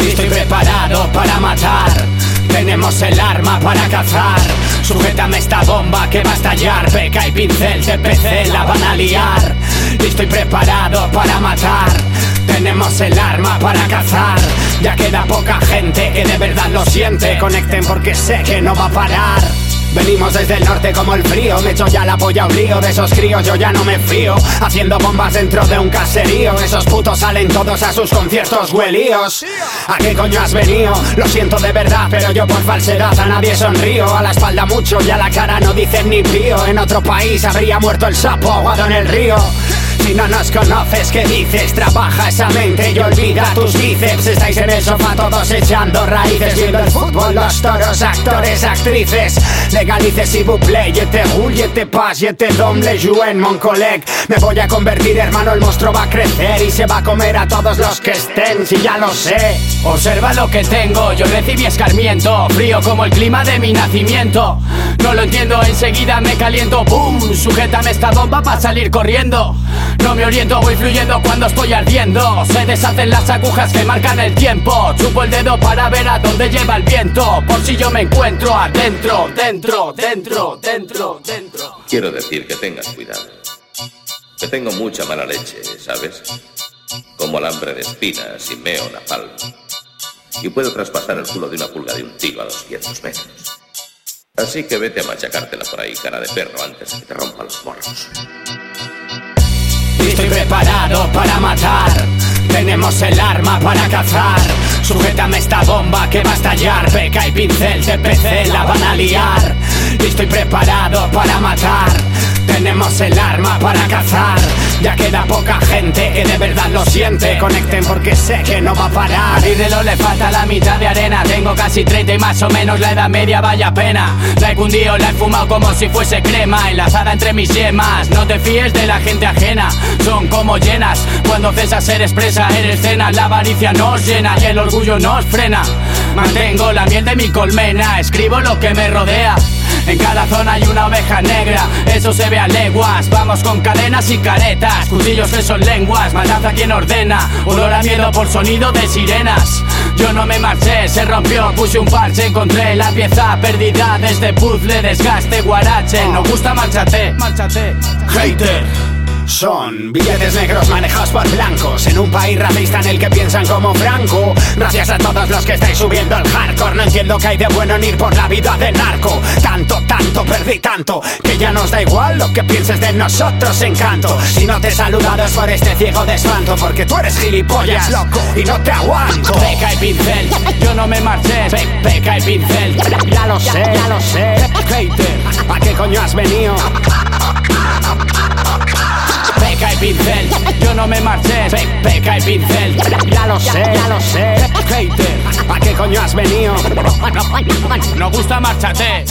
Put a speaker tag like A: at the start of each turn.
A: Estoy preparado para matar. Tenemos el arma para cazar. Sujétame esta bomba que va a estallar. Peca y pincel, TPC la van a liar. Estoy preparado para matar. Tenemos el arma para cazar. Ya queda poca gente que de verdad lo siente. Conecten porque sé que no va a parar. Venimos desde el norte como el frío. Me echo ya la polla un lío. De esos críos yo ya no me fío. Haciendo bombas dentro de un caserío. Esos putos salen todos a sus conciertos huelíos. ¿A qué coño has venido? Lo siento de verdad Pero yo por falsedad a nadie sonrío. A la espalda mucho y a la cara no dicen ni pío. En otro país habría muerto el sapo ahogado en el río. Si no nos conoces, ¿qué dices? Trabaja esa mente y olvida tus bíceps. Estáis en el sofá todos echando raíces Viendo el fútbol, los toros, actores, actrices Legalices y buple, y te gul, y te pas, y te domble en Moncolec Me voy a convertir, hermano, el monstruo va a crecer Y se va a comer a todos los que estén, si ya lo sé.
B: Observa lo que tengo, yo recibí escarmiento Frío como el clima de mi nacimiento. No lo entiendo, enseguida me caliento ¡Bum! Sujétame esta bomba para salir corriendo no me oriento, voy fluyendo cuando estoy ardiendo. Se deshacen las agujas que marcan el tiempo. Chupo el dedo para ver a dónde lleva el viento. Por si yo me encuentro adentro, dentro, dentro, dentro, dentro.
C: Quiero decir que tengas cuidado. Que tengo mucha mala leche, ¿sabes? Como alambre de espinas y meo napalm Y puedo traspasar el culo de una pulga de un tiro a 200 metros. Así que vete a machacártela por ahí, cara de perro, antes de que te rompa los morros.
A: Estoy preparado para matar. Tenemos el arma para cazar. Sujétame esta bomba que va a estallar. Peca y pincel, TPC la van a liar. Estoy preparado para matar. Tenemos el arma para cazar. Ya queda poca gente que de verdad lo siente. Conecten porque sé que no va a parar.
B: A Ridelo le falta la mitad de arena. Tengo casi 30 y más o menos la edad media, vaya pena. La he cundido, la he fumado como si fuese crema. Enlazada entre mis yemas. No te fíes de la gente ajena. Son como llenas. Cuando cesas ser expresa en escena, la avaricia nos llena y el orgullo nos frena. Mantengo la miel de mi colmena. Escribo lo que me rodea. En cada zona hay una oveja negra, eso se ve a leguas. Vamos con cadenas y caretas, cuchillos que son lenguas, maldad a quien ordena. Olor a miedo por sonido de sirenas. Yo no me marché, se rompió, puse un parche, encontré la pieza perdida de este puzzle, desgaste, guarache. No gusta, márchate, márchate.
A: Hater. Son billetes negros manejados por blancos En un país racista en el que piensan como Franco. Gracias a todos los que estáis subiendo el hardcore. No entiendo que hay de bueno en ir por la vida de narco. Tanto, tanto, perdí tanto Que ya nos da igual lo que pienses de nosotros, encanto. Si no te he por este ciego de espanto Porque tú eres gilipollas, loco, y no te aguanto.
B: Peca y pincel, yo no me marché. Peca y pincel,
A: ya lo sé, ya lo sé.
B: Hater,
A: ¿a qué coño has venido?
B: No me marché. peca y pincel,
A: ya lo sé, ya lo sé.
B: Hater,
A: ¿a qué coño has venido?
B: No gusta, márchate.